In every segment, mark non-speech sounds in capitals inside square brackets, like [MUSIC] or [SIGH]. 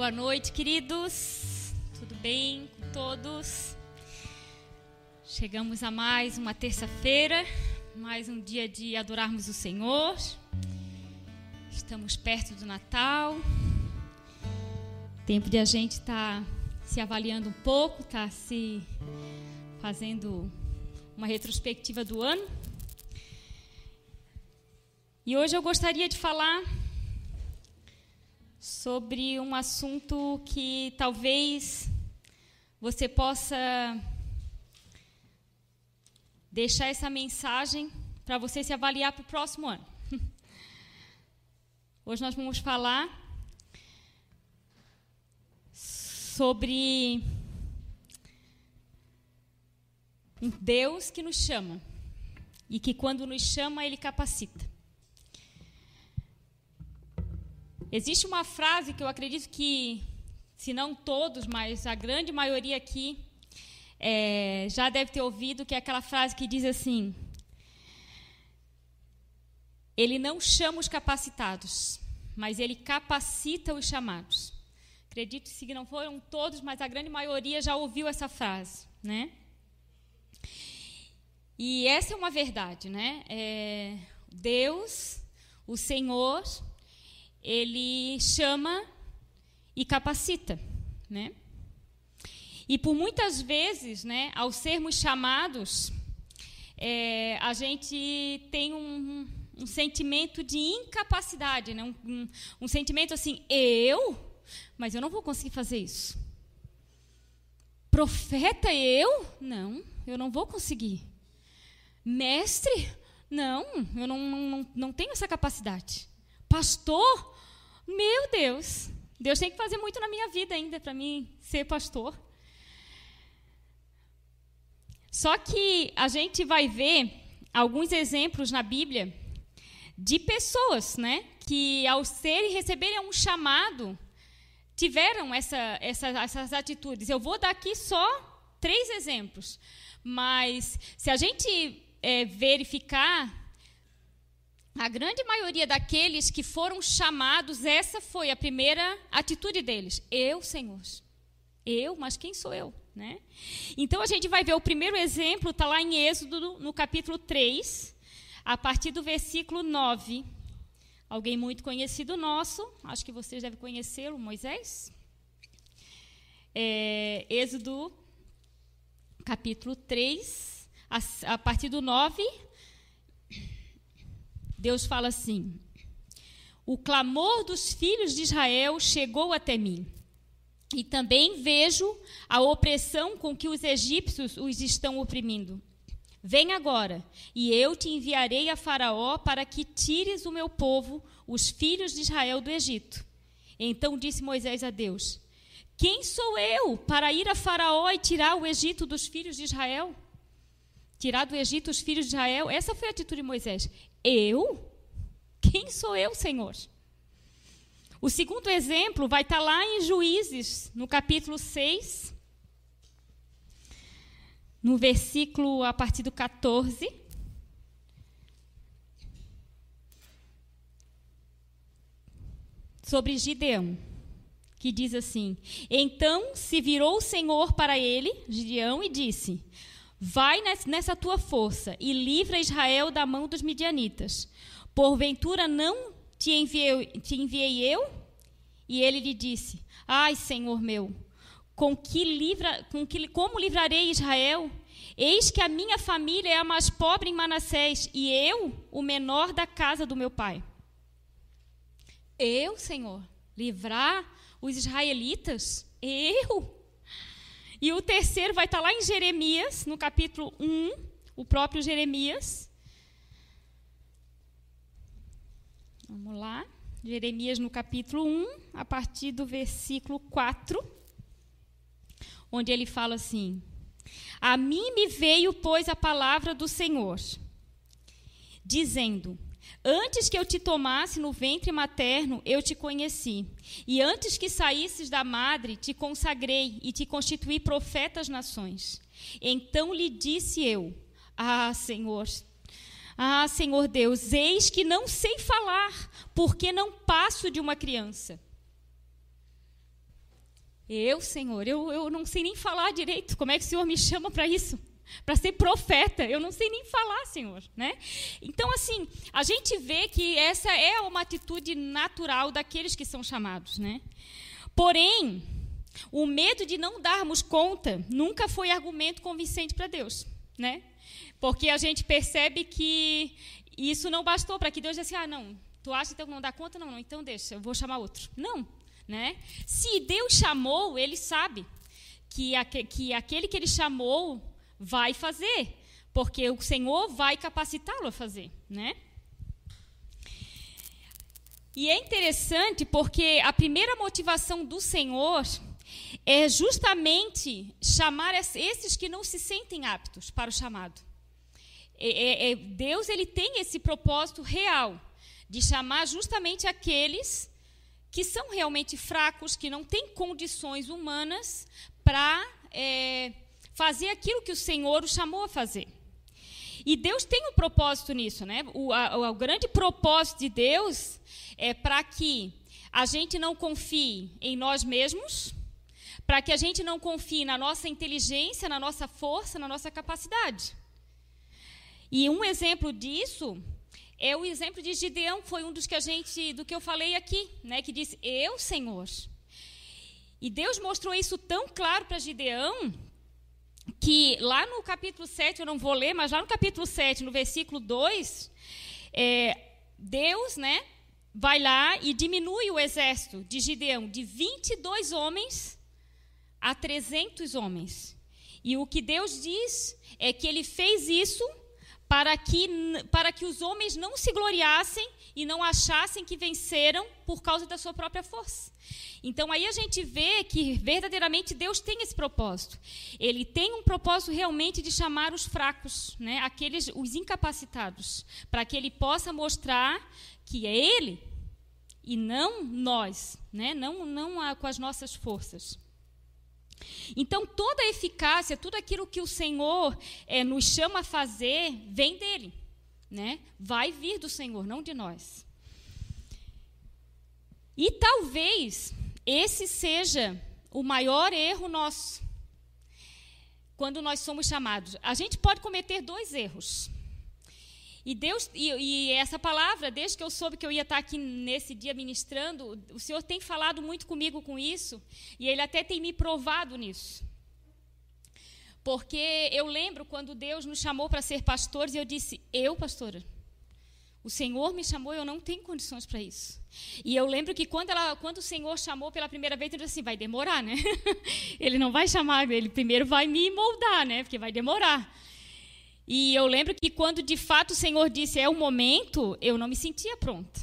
Boa noite, queridos. Tudo bem com todos? Chegamos a mais uma terça-feira, mais um dia de adorarmos o Senhor. Estamos perto do Natal. Tempo de a gente estar tá se avaliando um pouco, tá se fazendo uma retrospectiva do ano. E hoje eu gostaria de falar sobre um assunto que talvez você possa deixar essa mensagem para você se avaliar para o próximo ano. [LAUGHS] Hoje nós vamos falar sobre um Deus que nos chama e que quando nos chama ele capacita. Existe uma frase que eu acredito que, se não todos, mas a grande maioria aqui é, já deve ter ouvido, que é aquela frase que diz assim: Ele não chama os capacitados, mas ele capacita os chamados. Acredito que não foram todos, mas a grande maioria já ouviu essa frase, né? E essa é uma verdade, né? É, Deus, o Senhor, ele chama e capacita, né? E por muitas vezes, né, ao sermos chamados, é, a gente tem um, um, sentimento de incapacidade, né? Um, um, um, sentimento assim, eu, mas eu não vou conseguir fazer isso. Profeta eu? Não, eu não vou conseguir. Mestre? Não, eu não, não, não tenho essa capacidade. Pastor? Meu Deus, Deus tem que fazer muito na minha vida ainda para mim ser pastor. Só que a gente vai ver alguns exemplos na Bíblia de pessoas, né, que ao serem receberem um chamado tiveram essa, essa, essas atitudes. Eu vou dar aqui só três exemplos, mas se a gente é, verificar a grande maioria daqueles que foram chamados, essa foi a primeira atitude deles. Eu, Senhor. Eu, mas quem sou eu? Né? Então a gente vai ver o primeiro exemplo, está lá em Êxodo, no capítulo 3, a partir do versículo 9. Alguém muito conhecido nosso, acho que vocês devem conhecê-lo, Moisés. É, Êxodo, capítulo 3, a, a partir do 9 Deus fala assim: O clamor dos filhos de Israel chegou até mim. E também vejo a opressão com que os egípcios os estão oprimindo. Vem agora, e eu te enviarei a Faraó para que tires o meu povo, os filhos de Israel, do Egito. Então disse Moisés a Deus: Quem sou eu para ir a Faraó e tirar o Egito dos filhos de Israel? Tirar do Egito os filhos de Israel? Essa foi a atitude de Moisés. Eu? Quem sou eu, Senhor? O segundo exemplo vai estar lá em Juízes, no capítulo 6, no versículo a partir do 14. Sobre Gideão, que diz assim: Então se virou o Senhor para ele, Gideão, e disse: Vai nessa tua força e livra Israel da mão dos midianitas. Porventura não te enviei, te enviei eu? E ele lhe disse: Ai, Senhor meu, com que livra, com que, como livrarei Israel? Eis que a minha família é a mais pobre em Manassés e eu, o menor da casa do meu pai. Eu, Senhor, livrar os israelitas? Eu? E o terceiro vai estar lá em Jeremias, no capítulo 1, o próprio Jeremias. Vamos lá. Jeremias no capítulo 1, a partir do versículo 4, onde ele fala assim: A mim me veio, pois, a palavra do Senhor, dizendo: Antes que eu te tomasse no ventre materno, eu te conheci. E antes que saísses da madre, te consagrei e te constituí profeta às nações. Então lhe disse eu: Ah, Senhor, ah, Senhor Deus, eis que não sei falar, porque não passo de uma criança. Eu, Senhor, eu, eu não sei nem falar direito. Como é que o Senhor me chama para isso? Para ser profeta, eu não sei nem falar, Senhor, né? Então, assim, a gente vê que essa é uma atitude natural daqueles que são chamados, né? Porém, o medo de não darmos conta nunca foi argumento convincente para Deus, né? Porque a gente percebe que isso não bastou para que Deus dissesse: "Ah, não, tu acha então que não dá conta? Não, não, então deixa, eu vou chamar outro". Não, né? Se Deus chamou, ele sabe que aquele que ele chamou vai fazer, porque o Senhor vai capacitá-lo a fazer, né? E é interessante porque a primeira motivação do Senhor é justamente chamar esses que não se sentem aptos para o chamado. É, é, é, Deus ele tem esse propósito real de chamar justamente aqueles que são realmente fracos, que não têm condições humanas para é, fazer aquilo que o Senhor o chamou a fazer. E Deus tem um propósito nisso, né? O, a, o grande propósito de Deus é para que a gente não confie em nós mesmos, para que a gente não confie na nossa inteligência, na nossa força, na nossa capacidade. E um exemplo disso é o exemplo de Gideão, foi um dos que a gente, do que eu falei aqui, né, que disse: "Eu, Senhor". E Deus mostrou isso tão claro para Gideão, que lá no capítulo 7, eu não vou ler, mas lá no capítulo 7, no versículo 2, é, Deus, né, vai lá e diminui o exército de Gideão de 22 homens a 300 homens. E o que Deus diz é que ele fez isso para que, para que os homens não se gloriassem e não achassem que venceram por causa da sua própria força. Então aí a gente vê que verdadeiramente Deus tem esse propósito. Ele tem um propósito realmente de chamar os fracos, né, aqueles os incapacitados, para que ele possa mostrar que é ele e não nós, né, não não com as nossas forças. Então, toda a eficácia, tudo aquilo que o Senhor é, nos chama a fazer, vem dele. Né? Vai vir do Senhor, não de nós. E talvez esse seja o maior erro nosso quando nós somos chamados. A gente pode cometer dois erros. E Deus e, e, essa palavra, desde que eu soube que eu ia estar aqui nesse dia ministrando, o Senhor tem falado muito comigo com isso, e ele até tem me provado nisso. Porque eu lembro quando Deus nos chamou para ser pastores, e eu disse: "Eu, pastora, o Senhor me chamou, eu não tenho condições para isso". E eu lembro que quando, ela, quando o Senhor chamou pela primeira vez, eu disse assim: vai demorar, né? [LAUGHS] ele não vai chamar, ele primeiro vai me moldar, né? Porque vai demorar. E eu lembro que quando de fato o Senhor disse é o momento, eu não me sentia pronta.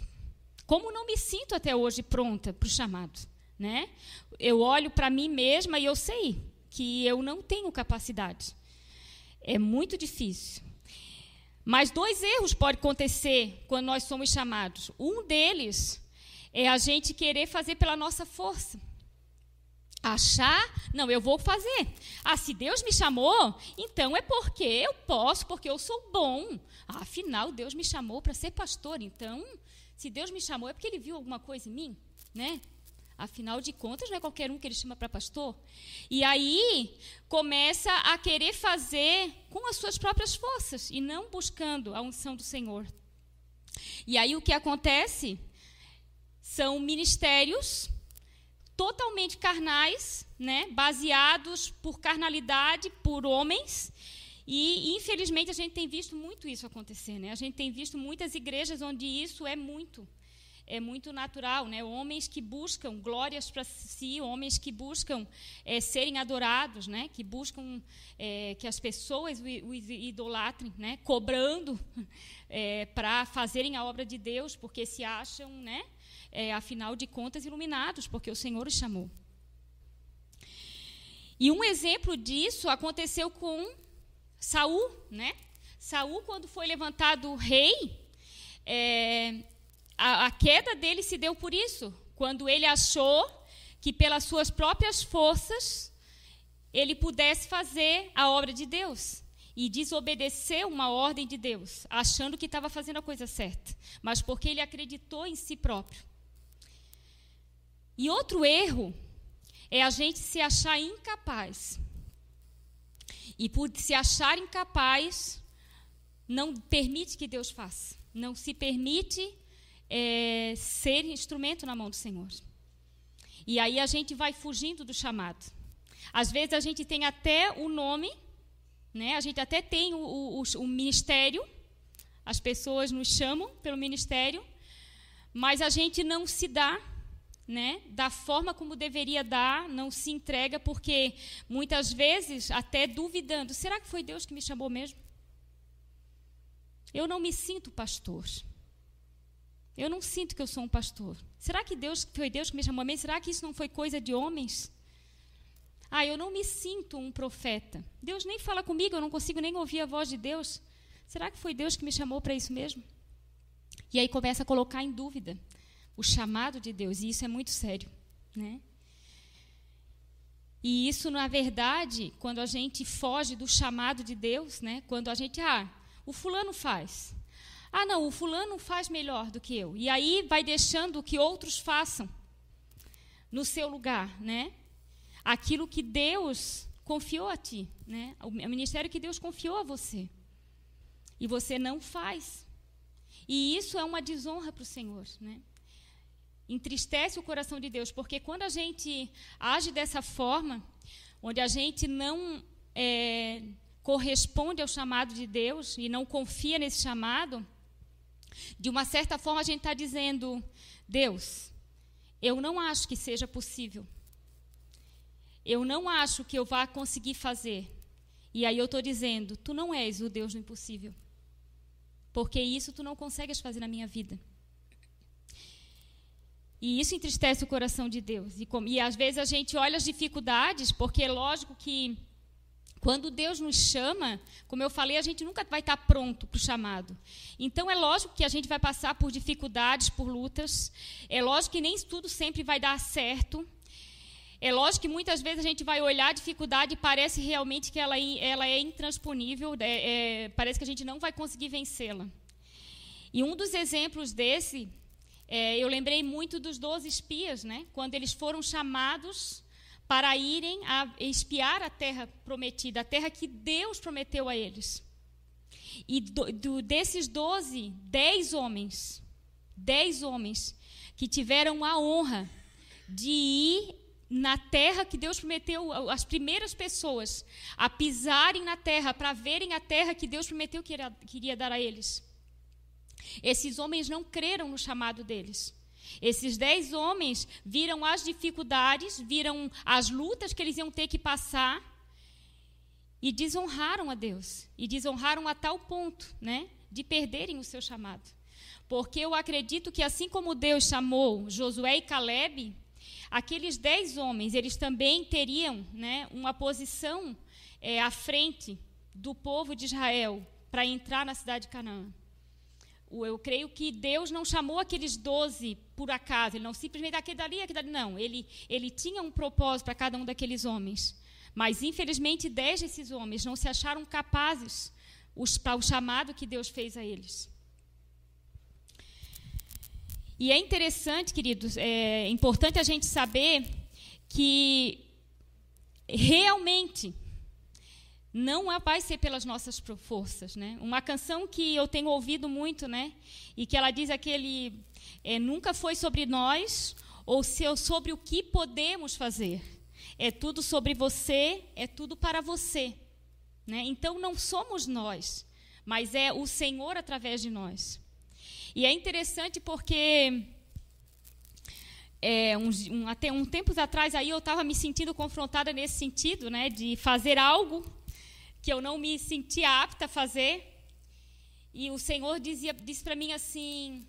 Como não me sinto até hoje pronta para o chamado, né? Eu olho para mim mesma e eu sei que eu não tenho capacidade. É muito difícil. Mas dois erros podem acontecer quando nós somos chamados. Um deles é a gente querer fazer pela nossa força achar, não, eu vou fazer. Ah, se Deus me chamou, então é porque eu posso, porque eu sou bom. Ah, afinal, Deus me chamou para ser pastor, então, se Deus me chamou é porque ele viu alguma coisa em mim, né? Afinal de contas, não é qualquer um que ele chama para pastor. E aí começa a querer fazer com as suas próprias forças e não buscando a unção do Senhor. E aí o que acontece são ministérios totalmente carnais, né, baseados por carnalidade, por homens. E, infelizmente, a gente tem visto muito isso acontecer. Né? A gente tem visto muitas igrejas onde isso é muito é muito natural, né? Homens que buscam glórias para si, homens que buscam é, serem adorados, né? Que buscam é, que as pessoas o, idolatrem, né? Cobrando [LAUGHS] é, para fazerem a obra de Deus, porque se acham, né? é, afinal de contas, iluminados, porque o Senhor os chamou. E um exemplo disso aconteceu com Saul, né? Saul, quando foi levantado rei, é, a, a queda dele se deu por isso, quando ele achou que pelas suas próprias forças ele pudesse fazer a obra de Deus e desobedeceu uma ordem de Deus, achando que estava fazendo a coisa certa, mas porque ele acreditou em si próprio. E outro erro é a gente se achar incapaz. E por se achar incapaz, não permite que Deus faça. Não se permite é, ser instrumento na mão do Senhor. E aí a gente vai fugindo do chamado. Às vezes a gente tem até o nome, né? a gente até tem o, o, o ministério, as pessoas nos chamam pelo ministério, mas a gente não se dá né, da forma como deveria dar, não se entrega, porque muitas vezes até duvidando: será que foi Deus que me chamou mesmo? Eu não me sinto pastor. Eu não sinto que eu sou um pastor. Será que Deus foi Deus que me chamou mesmo? Será que isso não foi coisa de homens? Ah, eu não me sinto um profeta. Deus nem fala comigo, eu não consigo nem ouvir a voz de Deus. Será que foi Deus que me chamou para isso mesmo? E aí começa a colocar em dúvida o chamado de Deus, e isso é muito sério, né? E isso, na verdade, quando a gente foge do chamado de Deus, né? Quando a gente, ah, o fulano faz. Ah, não, o fulano faz melhor do que eu. E aí vai deixando que outros façam no seu lugar, né? Aquilo que Deus confiou a ti, né? O ministério que Deus confiou a você. E você não faz. E isso é uma desonra para o Senhor, né? entristece o coração de Deus, porque quando a gente age dessa forma, onde a gente não é, corresponde ao chamado de Deus e não confia nesse chamado, de uma certa forma a gente está dizendo: Deus, eu não acho que seja possível. Eu não acho que eu vá conseguir fazer. E aí eu estou dizendo: Tu não és o Deus do impossível. Porque isso tu não consegues fazer na minha vida. E isso entristece o coração de Deus. E, e às vezes a gente olha as dificuldades, porque é lógico que quando Deus nos chama, como eu falei, a gente nunca vai estar pronto para o chamado. Então é lógico que a gente vai passar por dificuldades, por lutas. É lógico que nem tudo sempre vai dar certo. É lógico que muitas vezes a gente vai olhar a dificuldade e parece realmente que ela, é, ela é intransponível, é, é, parece que a gente não vai conseguir vencê-la. E um dos exemplos desse é, eu lembrei muito dos doze espias, né? quando eles foram chamados para irem a espiar a terra prometida, a terra que Deus prometeu a eles. E do, do, desses doze, dez homens, dez homens que tiveram a honra de ir na terra que Deus prometeu, as primeiras pessoas a pisarem na terra, para verem a terra que Deus prometeu que queria dar a eles. Esses homens não creram no chamado deles. Esses dez homens viram as dificuldades, viram as lutas que eles iam ter que passar e desonraram a Deus. E desonraram a tal ponto, né, de perderem o seu chamado. Porque eu acredito que assim como Deus chamou Josué e Caleb, aqueles dez homens, eles também teriam, né, uma posição é, à frente do povo de Israel para entrar na cidade de Canaã. Eu creio que Deus não chamou aqueles doze por acaso, ele não simplesmente aquele dali, aquele dali, não. Ele, ele tinha um propósito para cada um daqueles homens. Mas, infelizmente, dez desses homens não se acharam capazes para o chamado que Deus fez a eles. E é interessante, queridos, é importante a gente saber que realmente não vai ser pelas nossas forças, né? Uma canção que eu tenho ouvido muito, né? E que ela diz aquele é, nunca foi sobre nós ou sobre o que podemos fazer. É tudo sobre você, é tudo para você, né? Então não somos nós, mas é o Senhor através de nós. E é interessante porque é, um, um, até um tempos atrás aí eu estava me sentindo confrontada nesse sentido, né, de fazer algo que eu não me sentia apta a fazer. E o Senhor dizia, disse para mim assim: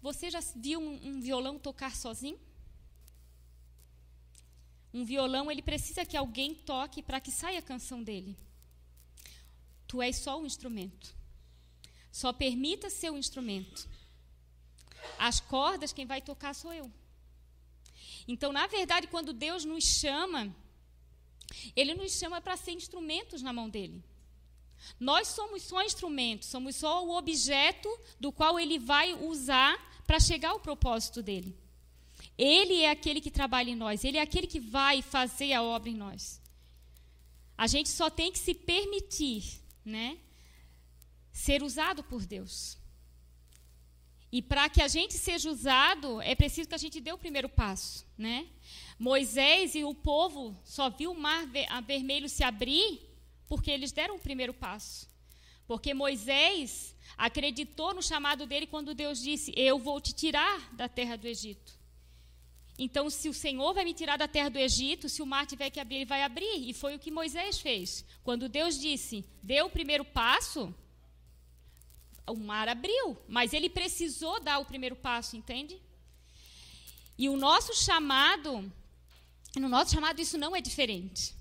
Você já viu um, um violão tocar sozinho? Um violão, ele precisa que alguém toque para que saia a canção dele. Tu és só um instrumento. Só permita ser um instrumento. As cordas, quem vai tocar sou eu. Então, na verdade, quando Deus nos chama, ele nos chama para ser instrumentos na mão dele. Nós somos só instrumentos, somos só o objeto do qual ele vai usar para chegar ao propósito dele. Ele é aquele que trabalha em nós, ele é aquele que vai fazer a obra em nós. A gente só tem que se permitir, né, ser usado por Deus. E para que a gente seja usado, é preciso que a gente dê o primeiro passo, né? Moisés e o povo só viu o mar vermelho se abrir porque eles deram o primeiro passo. Porque Moisés acreditou no chamado dele quando Deus disse: Eu vou te tirar da terra do Egito. Então, se o Senhor vai me tirar da terra do Egito, se o mar tiver que abrir, ele vai abrir. E foi o que Moisés fez. Quando Deus disse: Dê o primeiro passo, o mar abriu. Mas ele precisou dar o primeiro passo, entende? E o nosso chamado, no nosso chamado, isso não é diferente.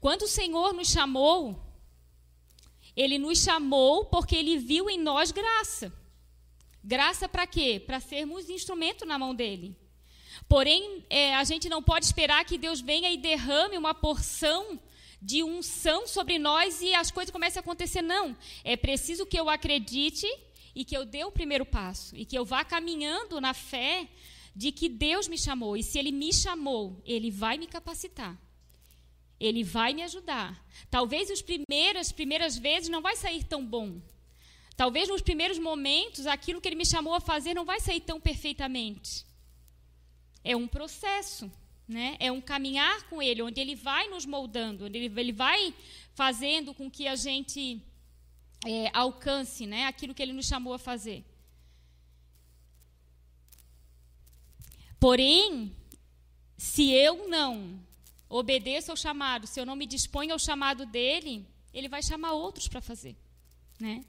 Quando o Senhor nos chamou, ele nos chamou porque ele viu em nós graça. Graça para quê? Para sermos instrumento na mão dele. Porém, é, a gente não pode esperar que Deus venha e derrame uma porção de unção sobre nós e as coisas comecem a acontecer. Não. É preciso que eu acredite e que eu dê o primeiro passo. E que eu vá caminhando na fé de que Deus me chamou. E se Ele me chamou, Ele vai me capacitar. Ele vai me ajudar. Talvez as primeiras, primeiras vezes não vai sair tão bom. Talvez nos primeiros momentos aquilo que ele me chamou a fazer não vai sair tão perfeitamente. É um processo, né? É um caminhar com ele, onde ele vai nos moldando, onde ele, vai fazendo com que a gente é, alcance, né? Aquilo que ele nos chamou a fazer. Porém, se eu não obedeço ao chamado, se eu não me disponho ao chamado dele, ele vai chamar outros para fazer, né?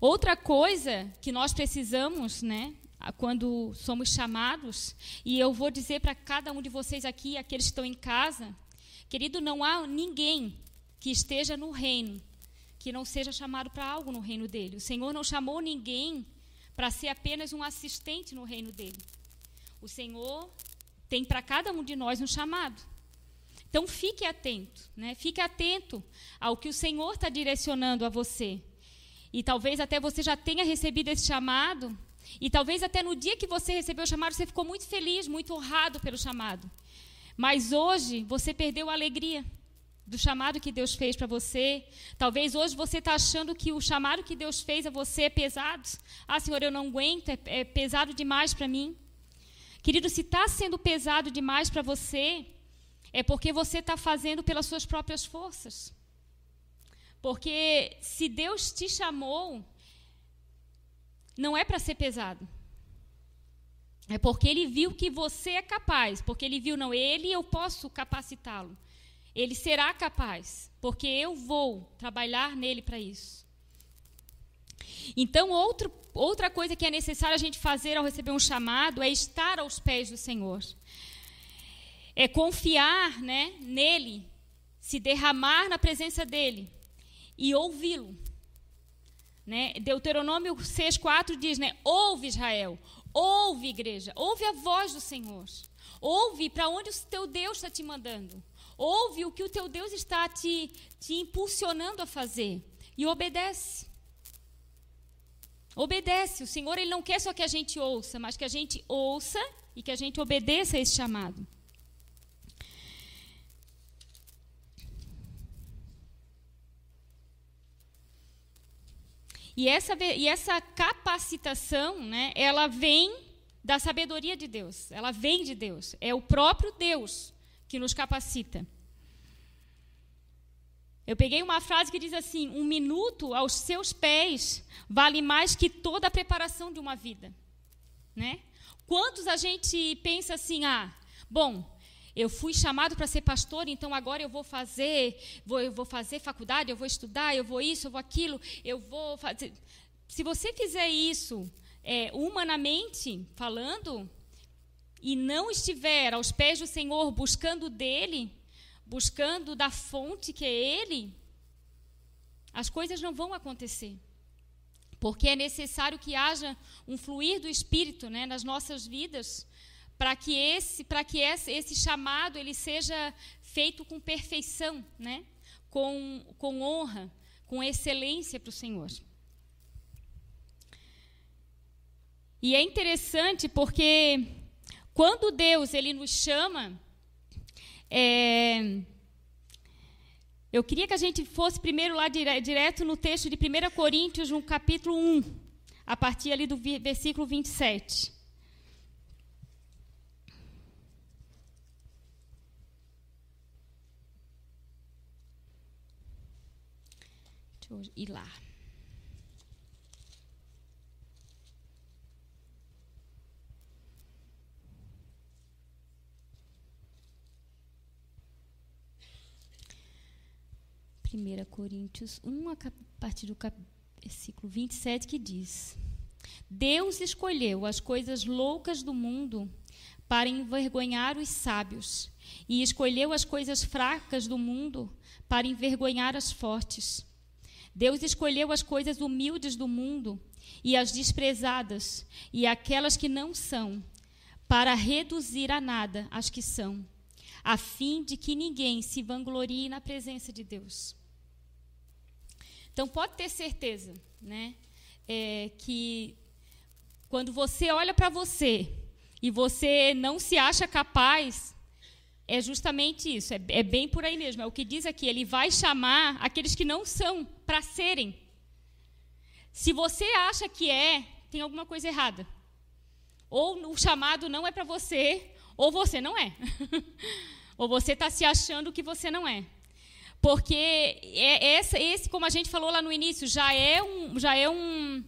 Outra coisa que nós precisamos, né, quando somos chamados, e eu vou dizer para cada um de vocês aqui, aqueles que estão em casa, querido, não há ninguém que esteja no reino que não seja chamado para algo no reino dele. O Senhor não chamou ninguém para ser apenas um assistente no reino dele. O Senhor tem para cada um de nós um chamado. Então fique atento, né? Fique atento ao que o Senhor está direcionando a você. E talvez até você já tenha recebido esse chamado, e talvez até no dia que você recebeu o chamado, você ficou muito feliz, muito honrado pelo chamado. Mas hoje você perdeu a alegria do chamado que Deus fez para você. Talvez hoje você está achando que o chamado que Deus fez a você é pesado. Ah, Senhor, eu não aguento, é, é pesado demais para mim. Querido, se está sendo pesado demais para você, é porque você está fazendo pelas suas próprias forças. Porque se Deus te chamou, não é para ser pesado. É porque ele viu que você é capaz. Porque ele viu, não, ele eu posso capacitá-lo. Ele será capaz. Porque eu vou trabalhar nele para isso. Então, outro, outra coisa que é necessário a gente fazer ao receber um chamado é estar aos pés do Senhor. É confiar né, nele, se derramar na presença dele e ouvi-lo. Né? Deuteronômio 6,4 diz: né, Ouve Israel, ouve igreja, ouve a voz do Senhor. Ouve para onde o teu Deus está te mandando. Ouve o que o teu Deus está te, te impulsionando a fazer. E obedece. Obedece. O Senhor ele não quer só que a gente ouça, mas que a gente ouça e que a gente obedeça a esse chamado. E essa, e essa capacitação, né, ela vem da sabedoria de Deus, ela vem de Deus. É o próprio Deus que nos capacita. Eu peguei uma frase que diz assim: um minuto aos seus pés vale mais que toda a preparação de uma vida. Né? Quantos a gente pensa assim, ah, bom, eu fui chamado para ser pastor, então agora eu vou fazer, vou, eu vou fazer faculdade, eu vou estudar, eu vou isso, eu vou aquilo, eu vou fazer. Se você fizer isso é, humanamente falando e não estiver aos pés do Senhor buscando dele, buscando da fonte que é Ele, as coisas não vão acontecer. Porque é necessário que haja um fluir do Espírito né, nas nossas vidas para que esse para que esse, chamado ele seja feito com perfeição, né? com, com honra, com excelência para o Senhor. E é interessante porque quando Deus ele nos chama, é, eu queria que a gente fosse primeiro lá dire, direto no texto de 1 Coríntios, no capítulo 1, a partir ali do versículo 27. Deixa ir lá. 1 Coríntios 1, a partir do versículo 27, que diz: Deus escolheu as coisas loucas do mundo para envergonhar os sábios, e escolheu as coisas fracas do mundo para envergonhar as fortes. Deus escolheu as coisas humildes do mundo e as desprezadas, e aquelas que não são, para reduzir a nada as que são, a fim de que ninguém se vanglorie na presença de Deus. Então pode ter certeza, né, é, que quando você olha para você e você não se acha capaz, é justamente isso, é, é, bem por aí mesmo. É o que diz aqui, ele vai chamar aqueles que não são para serem. Se você acha que é, tem alguma coisa errada. Ou o chamado não é para você, ou você não é. [LAUGHS] ou você está se achando que você não é. Porque é essa, esse, como a gente falou lá no início, já é um, já é um,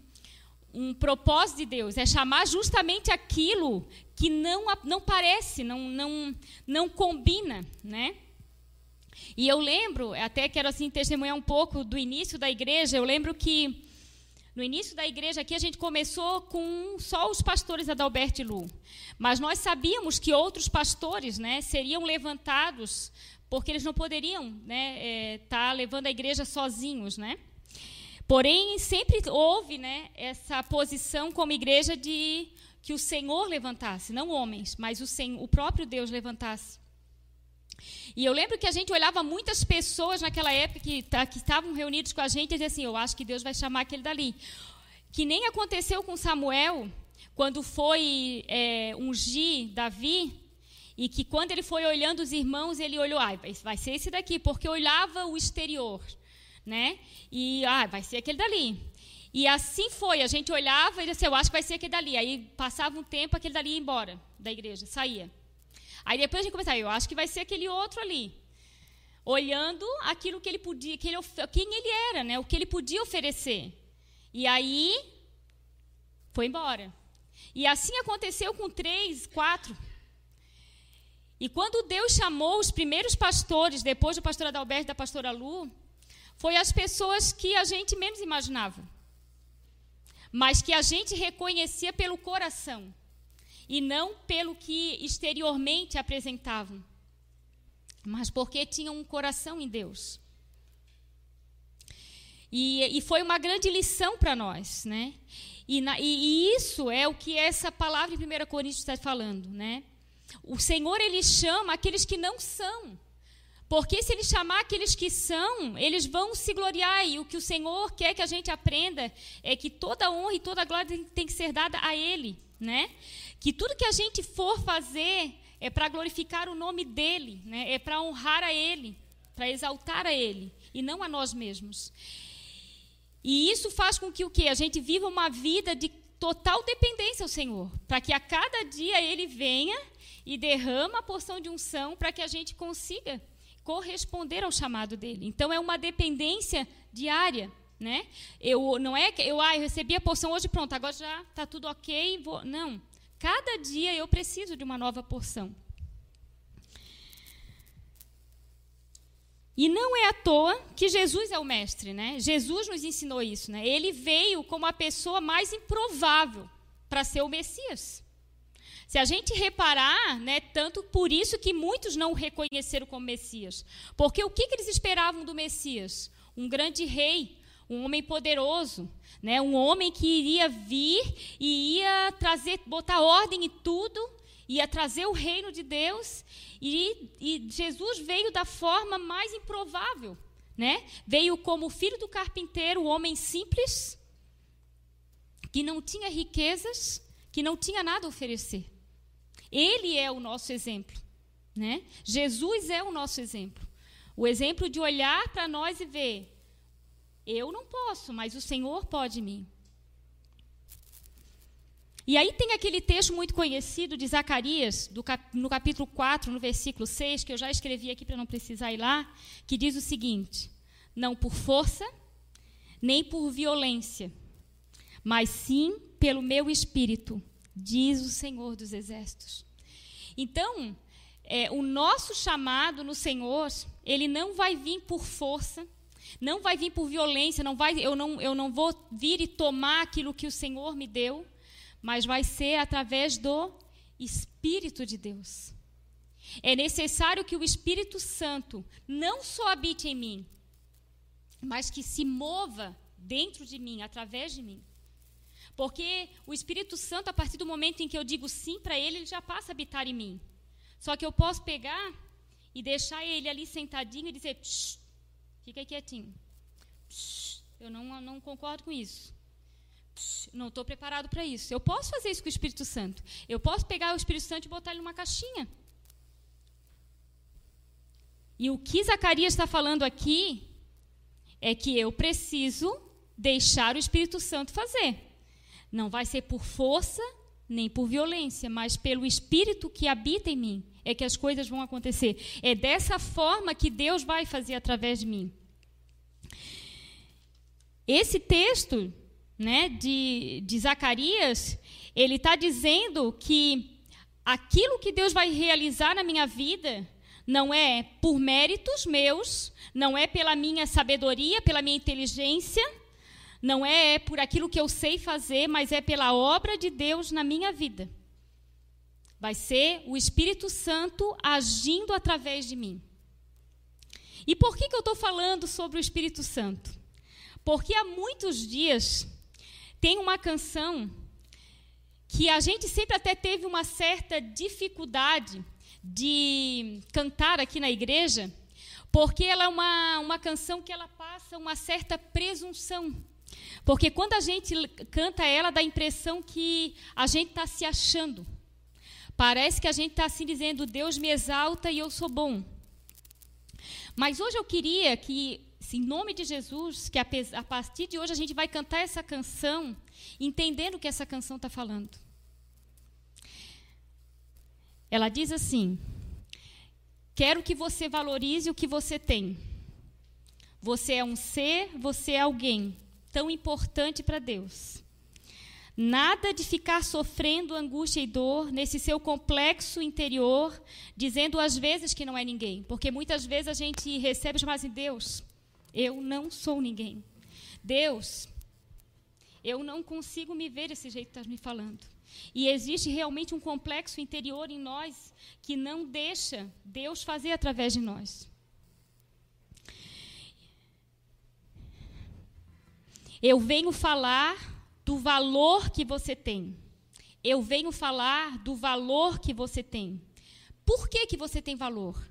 um propósito de Deus, é chamar justamente aquilo que não, não parece, não, não, não combina, né? E eu lembro, até quero assim testemunhar um pouco do início da igreja, eu lembro que no início da igreja aqui a gente começou com só os pastores Adalberto e Lu. Mas nós sabíamos que outros pastores né, seriam levantados porque eles não poderiam estar né, é, tá levando a igreja sozinhos, né? Porém, sempre houve né, essa posição como igreja de que o Senhor levantasse, não homens, mas o, Senhor, o próprio Deus levantasse. E eu lembro que a gente olhava muitas pessoas naquela época que, tá, que estavam reunidos com a gente e diziam assim: Eu acho que Deus vai chamar aquele dali. Que nem aconteceu com Samuel, quando foi é, ungir Davi, e que quando ele foi olhando os irmãos, ele olhou, ah, vai ser esse daqui, porque olhava o exterior, né? E, ah, vai ser aquele dali. E assim foi, a gente olhava e disse, eu acho que vai ser aquele dali. Aí passava um tempo, aquele dali ia embora da igreja, saía. Aí depois a gente começava, eu acho que vai ser aquele outro ali. Olhando aquilo que ele podia, que ele, quem ele era, né? o que ele podia oferecer. E aí, foi embora. E assim aconteceu com três, quatro e quando Deus chamou os primeiros pastores, depois do pastor Adalberto e da pastora Lu, foi as pessoas que a gente menos imaginava. Mas que a gente reconhecia pelo coração e não pelo que exteriormente apresentavam. Mas porque tinham um coração em Deus. E, e foi uma grande lição para nós, né? E, na, e, e, isso é o que essa palavra em 1 Coríntios está falando, né? O Senhor ele chama aqueles que não são. Porque se ele chamar aqueles que são, eles vão se gloriar. E o que o Senhor quer que a gente aprenda é que toda honra e toda glória tem que ser dada a Ele, né? Que tudo que a gente for fazer é para glorificar o nome dEle, né? É para honrar a Ele, para exaltar a Ele e não a nós mesmos. E isso faz com que o que a gente viva uma vida de total dependência ao Senhor, para que a cada dia Ele venha e derrama a porção de unção para que a gente consiga corresponder ao chamado dele. Então é uma dependência diária, né? Eu não é que eu, ah, eu recebi a porção hoje, pronto, agora já está tudo ok, vou, não. Cada dia eu preciso de uma nova porção. E não é à toa que Jesus é o mestre, né? Jesus nos ensinou isso, né? Ele veio como a pessoa mais improvável para ser o Messias. Se a gente reparar, né, tanto por isso que muitos não o reconheceram como Messias. Porque o que, que eles esperavam do Messias? Um grande rei, um homem poderoso, né, um homem que iria vir e ia trazer, botar ordem em tudo, ia trazer o reino de Deus. E, e Jesus veio da forma mais improvável. Né? Veio como filho do carpinteiro, homem simples, que não tinha riquezas, que não tinha nada a oferecer. Ele é o nosso exemplo, né? Jesus é o nosso exemplo. O exemplo de olhar para nós e ver, eu não posso, mas o Senhor pode em mim. E aí tem aquele texto muito conhecido de Zacarias, cap no capítulo 4, no versículo 6, que eu já escrevi aqui para não precisar ir lá, que diz o seguinte: Não por força, nem por violência, mas sim pelo meu espírito, diz o Senhor dos Exércitos. Então, é, o nosso chamado no Senhor, ele não vai vir por força, não vai vir por violência, não vai, eu, não, eu não vou vir e tomar aquilo que o Senhor me deu, mas vai ser através do Espírito de Deus. É necessário que o Espírito Santo não só habite em mim, mas que se mova dentro de mim, através de mim. Porque o Espírito Santo, a partir do momento em que eu digo sim para ele, ele já passa a habitar em mim. Só que eu posso pegar e deixar ele ali sentadinho e dizer: fica quietinho. eu não, não concordo com isso. não estou preparado para isso. Eu posso fazer isso com o Espírito Santo. Eu posso pegar o Espírito Santo e botar ele numa caixinha. E o que Zacarias está falando aqui é que eu preciso deixar o Espírito Santo fazer. Não vai ser por força nem por violência, mas pelo Espírito que habita em mim é que as coisas vão acontecer. É dessa forma que Deus vai fazer através de mim. Esse texto né, de, de Zacarias, ele está dizendo que aquilo que Deus vai realizar na minha vida não é por méritos meus, não é pela minha sabedoria, pela minha inteligência, não é por aquilo que eu sei fazer, mas é pela obra de Deus na minha vida. Vai ser o Espírito Santo agindo através de mim. E por que, que eu estou falando sobre o Espírito Santo? Porque há muitos dias tem uma canção que a gente sempre até teve uma certa dificuldade de cantar aqui na igreja, porque ela é uma, uma canção que ela passa uma certa presunção. Porque quando a gente canta ela, dá a impressão que a gente está se achando. Parece que a gente está assim dizendo: Deus me exalta e eu sou bom. Mas hoje eu queria que, em nome de Jesus, que a partir de hoje a gente vai cantar essa canção, entendendo o que essa canção está falando. Ela diz assim: Quero que você valorize o que você tem. Você é um ser, você é alguém tão importante para Deus. Nada de ficar sofrendo angústia e dor nesse seu complexo interior, dizendo às vezes que não é ninguém. Porque muitas vezes a gente recebe chamar assim: Deus, eu não sou ninguém. Deus, eu não consigo me ver desse jeito que estás me falando. E existe realmente um complexo interior em nós que não deixa Deus fazer através de nós. Eu venho falar do valor que você tem. Eu venho falar do valor que você tem. Por que, que você tem valor?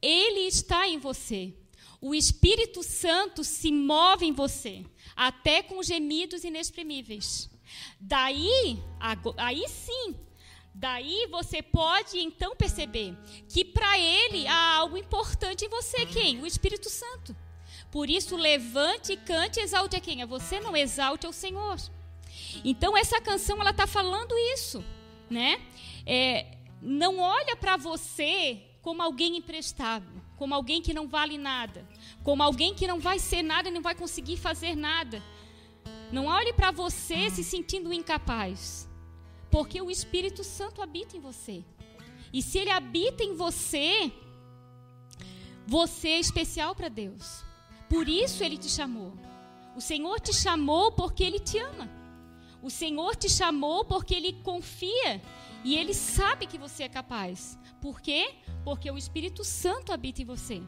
Ele está em você. O Espírito Santo se move em você, até com gemidos inexprimíveis. Daí, aí sim, daí você pode então perceber que para ele há algo importante em você, quem? O Espírito Santo. Por isso, levante, cante, exalte a quem? A você não exalte ao Senhor. Então, essa canção ela está falando isso, né? É, não olha para você como alguém imprestável, como alguém que não vale nada, como alguém que não vai ser nada e não vai conseguir fazer nada. Não olhe para você se sentindo incapaz, porque o Espírito Santo habita em você. E se ele habita em você, você é especial para Deus. Por isso ele te chamou. O Senhor te chamou porque ele te ama. O Senhor te chamou porque ele confia e ele sabe que você é capaz. Por quê? Porque o Espírito Santo habita em você.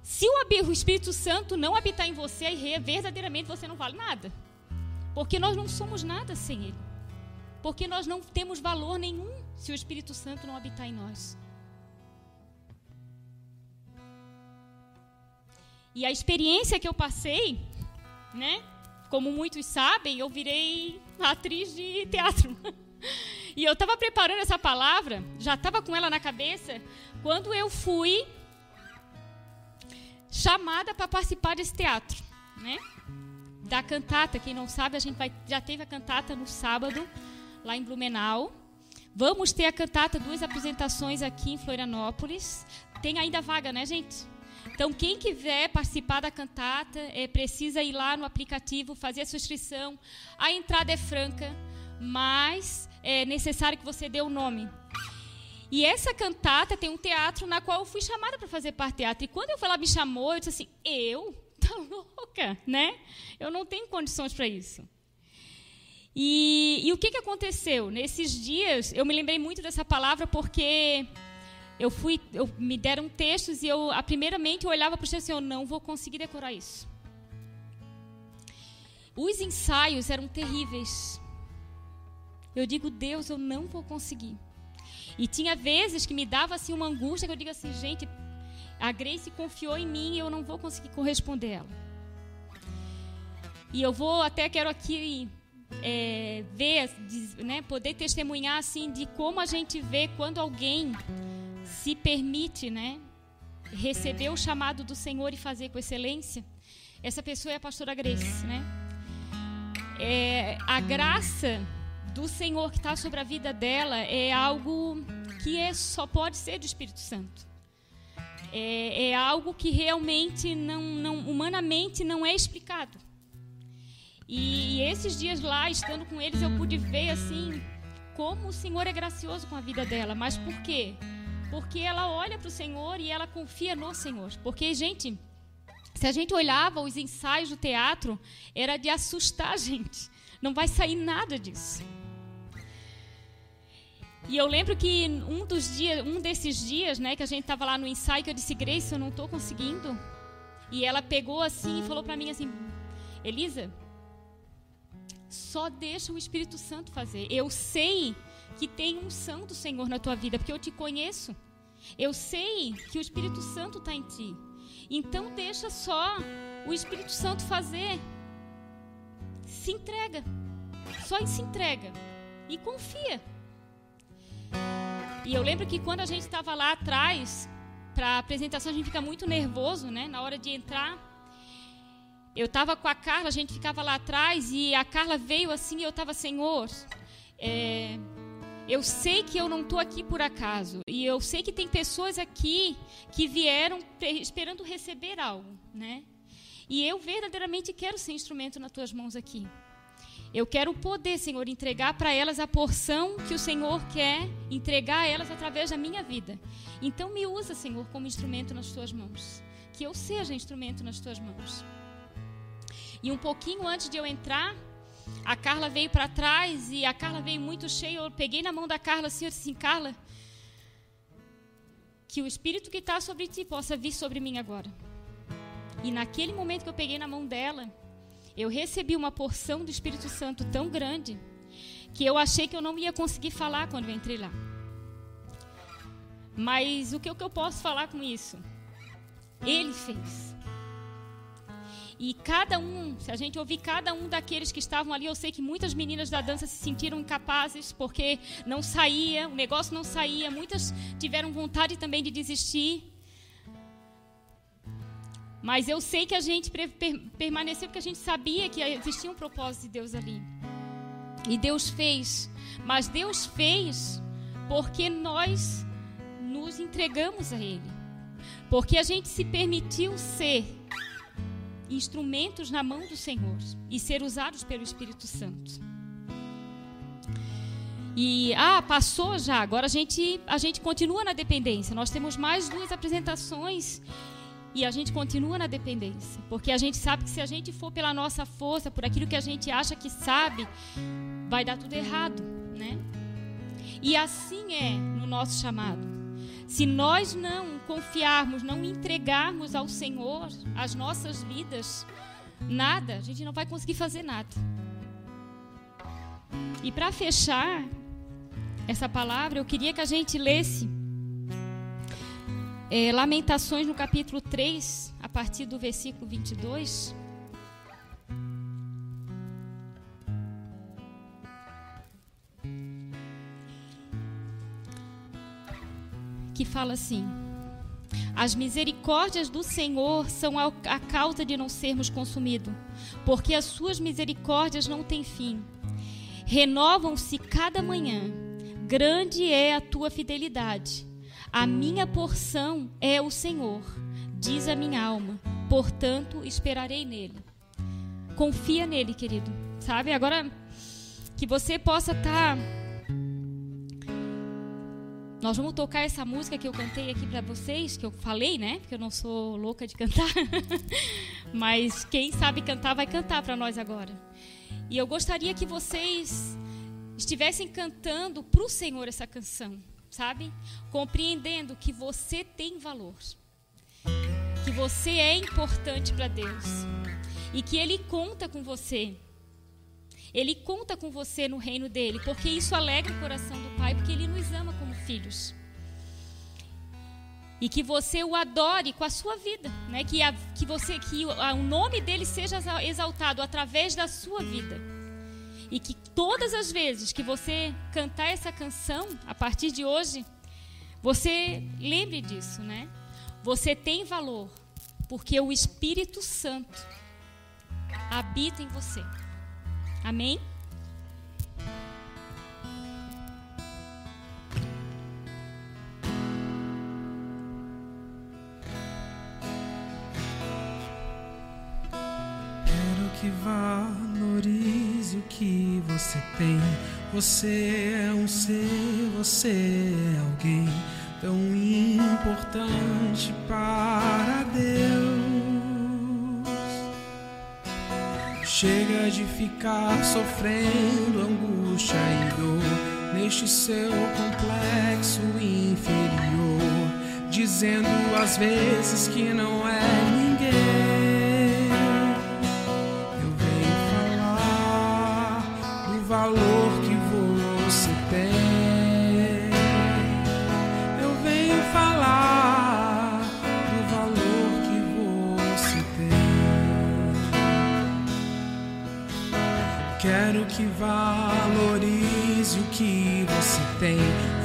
Se o Espírito Santo não habitar em você, verdadeiramente você não vale nada. Porque nós não somos nada sem Ele. Porque nós não temos valor nenhum se o Espírito Santo não habitar em nós. E a experiência que eu passei, né, como muitos sabem, eu virei atriz de teatro. [LAUGHS] E eu estava preparando essa palavra, já estava com ela na cabeça, quando eu fui chamada para participar desse teatro, né? Da cantata, quem não sabe, a gente vai, já teve a cantata no sábado, lá em Blumenau. Vamos ter a cantata, duas apresentações aqui em Florianópolis. Tem ainda vaga, né, gente? Então, quem quiser participar da cantata, é, precisa ir lá no aplicativo, fazer a inscrição. A entrada é franca, mas é necessário que você dê o nome. E essa cantata tem um teatro na qual eu fui chamada para fazer parte teatro. E quando ela me chamou, eu disse assim: eu? [LAUGHS] Tá louca, né? Eu não tenho condições para isso. E, e, o que, que aconteceu? Nesses dias, eu me lembrei muito dessa palavra porque eu fui, eu, me deram textos e eu, a, primeiramente, eu olhava para o texto assim, eu não vou conseguir decorar isso. Os ensaios eram terríveis. Eu digo, Deus, eu não vou conseguir. E tinha vezes que me dava assim uma angústia que eu digo assim, gente, a Grace confiou em mim e eu não vou conseguir corresponder ela. E eu vou até quero aqui é, ver, né, poder testemunhar assim de como a gente vê quando alguém se permite, né, receber o chamado do Senhor e fazer com excelência. Essa pessoa é a pastora Grace, né? É, a graça do Senhor que está sobre a vida dela é algo que é, só pode ser do Espírito Santo. É, é algo que realmente não, não, humanamente não é explicado. E, e esses dias lá, estando com eles, eu pude ver assim como o Senhor é gracioso com a vida dela. Mas por quê? Porque ela olha para o Senhor e ela confia no Senhor. Porque, gente, se a gente olhava os ensaios do teatro, era de assustar a gente. Não vai sair nada disso. E eu lembro que um dos dias, um desses dias, né, que a gente estava lá no ensaio, que eu disse, Grace, eu não estou conseguindo. E ela pegou assim e falou para mim assim, Elisa, só deixa o Espírito Santo fazer. Eu sei que tem unção do Senhor na tua vida, porque eu te conheço. Eu sei que o Espírito Santo está em ti. Então deixa só o Espírito Santo fazer. Se entrega. Só se entrega. E confia. E eu lembro que quando a gente estava lá atrás, para a apresentação, a gente fica muito nervoso, né? Na hora de entrar. Eu estava com a Carla, a gente ficava lá atrás e a Carla veio assim e eu estava, Senhor, é, eu sei que eu não estou aqui por acaso. E eu sei que tem pessoas aqui que vieram esperando receber algo, né? E eu verdadeiramente quero ser instrumento nas tuas mãos aqui. Eu quero poder, Senhor, entregar para elas a porção que o Senhor quer entregar a elas através da minha vida. Então me usa, Senhor, como instrumento nas tuas mãos. Que eu seja instrumento nas tuas mãos. E um pouquinho antes de eu entrar, a Carla veio para trás e a Carla veio muito cheia. Eu peguei na mão da Carla assim, assim, Carla, que o Espírito que está sobre ti possa vir sobre mim agora. E naquele momento que eu peguei na mão dela, eu recebi uma porção do Espírito Santo tão grande que eu achei que eu não ia conseguir falar quando eu entrei lá. Mas o que, o que eu posso falar com isso? Ele fez. E cada um, se a gente ouvir cada um daqueles que estavam ali, eu sei que muitas meninas da dança se sentiram incapazes porque não saía, o negócio não saía, muitas tiveram vontade também de desistir. Mas eu sei que a gente permaneceu porque a gente sabia que existia um propósito de Deus ali. E Deus fez. Mas Deus fez porque nós nos entregamos a Ele. Porque a gente se permitiu ser instrumentos na mão do Senhor e ser usados pelo Espírito Santo. E ah, passou já, agora a gente a gente continua na dependência. Nós temos mais duas apresentações e a gente continua na dependência, porque a gente sabe que se a gente for pela nossa força, por aquilo que a gente acha que sabe, vai dar tudo errado, né? E assim é no nosso chamado. Se nós não confiarmos, não entregarmos ao Senhor as nossas vidas, nada, a gente não vai conseguir fazer nada. E para fechar essa palavra, eu queria que a gente lesse é, Lamentações no capítulo 3, a partir do versículo 22. Fala assim: As misericórdias do Senhor são a causa de não sermos consumidos, porque as suas misericórdias não têm fim. Renovam-se cada manhã. Grande é a tua fidelidade. A minha porção é o Senhor, diz a minha alma. Portanto, esperarei nele. Confia nele, querido. Sabe? Agora que você possa estar tá nós vamos tocar essa música que eu cantei aqui para vocês, que eu falei, né? Porque eu não sou louca de cantar. [LAUGHS] Mas quem sabe cantar vai cantar para nós agora. E eu gostaria que vocês estivessem cantando para o Senhor essa canção, sabe? Compreendendo que você tem valor. Que você é importante para Deus. E que Ele conta com você. Ele conta com você no reino dele, porque isso alegra o coração do Pai, porque Ele nos ama como filhos. E que você o adore com a sua vida, né? Que, a, que você que o, a, o nome dele seja exaltado através da sua vida. E que todas as vezes que você cantar essa canção, a partir de hoje, você lembre disso, né? Você tem valor, porque o Espírito Santo habita em você. Amém? Que valorize o que você tem. Você é um ser, você é alguém tão importante para Deus. Chega de ficar sofrendo angústia e dor neste seu complexo inferior, dizendo às vezes que não é ninguém. Valorize o que você tem.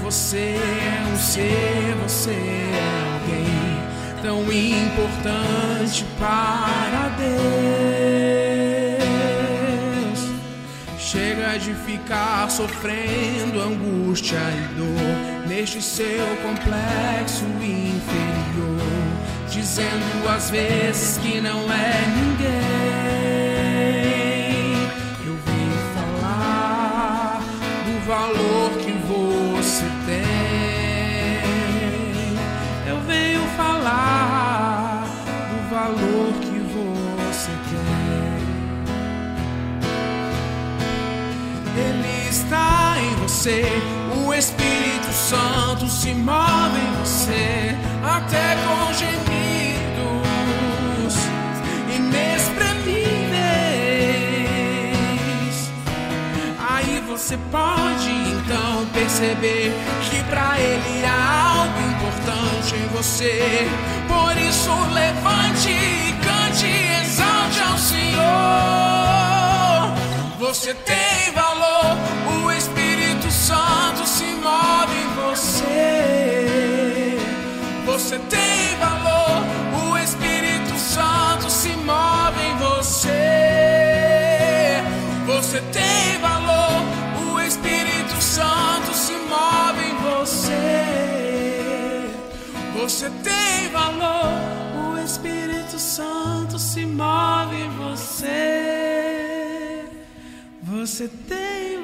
Você é um ser, você é alguém tão importante para Deus. Chega de ficar sofrendo angústia e dor neste seu complexo inferior, dizendo às vezes que não é ninguém. Você, o Espírito Santo se move em você, até com gemidos inexprimíveis. Aí você pode então perceber que para Ele há algo importante em você. Por isso, levante e cante, exalte ao Senhor. Você tem Move em você. Você tem valor, o Espírito Santo se move em você. Você tem valor, o Espírito Santo se move em você. Você tem valor, o Espírito Santo se move em você. Você tem